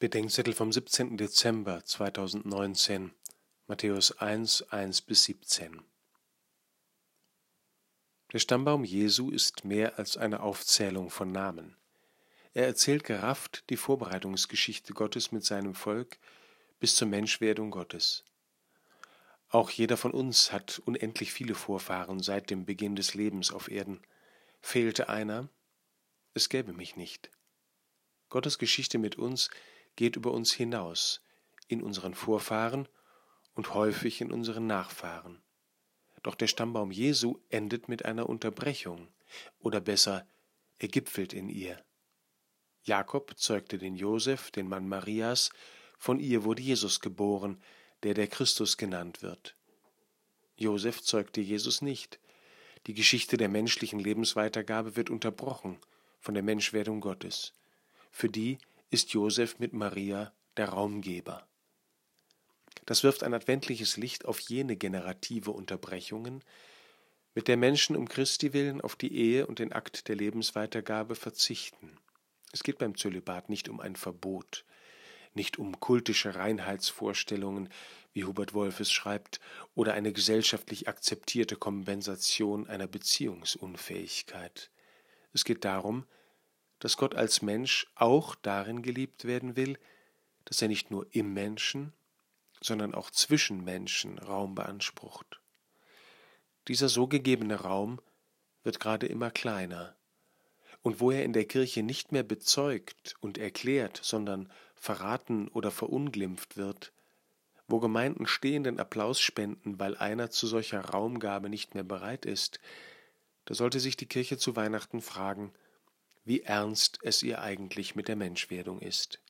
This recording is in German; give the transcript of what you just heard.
Bedenkzettel vom 17. Dezember 2019, Matthäus 1, 1 bis 17. Der Stammbaum Jesu ist mehr als eine Aufzählung von Namen. Er erzählt gerafft die Vorbereitungsgeschichte Gottes mit seinem Volk bis zur Menschwerdung Gottes. Auch jeder von uns hat unendlich viele Vorfahren seit dem Beginn des Lebens auf Erden. Fehlte einer, es gäbe mich nicht. Gottes Geschichte mit uns geht über uns hinaus, in unseren Vorfahren und häufig in unseren Nachfahren. Doch der Stammbaum Jesu endet mit einer Unterbrechung, oder besser, er gipfelt in ihr. Jakob zeugte den Josef, den Mann Marias, von ihr wurde Jesus geboren, der der Christus genannt wird. Josef zeugte Jesus nicht. Die Geschichte der menschlichen Lebensweitergabe wird unterbrochen von der Menschwerdung Gottes. Für die ist Josef mit Maria der Raumgeber. Das wirft ein adventliches Licht auf jene generative Unterbrechungen, mit der Menschen um Christi willen auf die Ehe und den Akt der Lebensweitergabe verzichten. Es geht beim Zölibat nicht um ein Verbot, nicht um kultische Reinheitsvorstellungen, wie Hubert Wolf es schreibt, oder eine gesellschaftlich akzeptierte Kompensation einer Beziehungsunfähigkeit. Es geht darum, dass Gott als Mensch auch darin geliebt werden will, dass er nicht nur im Menschen, sondern auch zwischen Menschen Raum beansprucht. Dieser so gegebene Raum wird gerade immer kleiner, und wo er in der Kirche nicht mehr bezeugt und erklärt, sondern verraten oder verunglimpft wird, wo Gemeinden stehenden Applaus spenden, weil einer zu solcher Raumgabe nicht mehr bereit ist, da sollte sich die Kirche zu Weihnachten fragen, wie ernst es ihr eigentlich mit der Menschwerdung ist.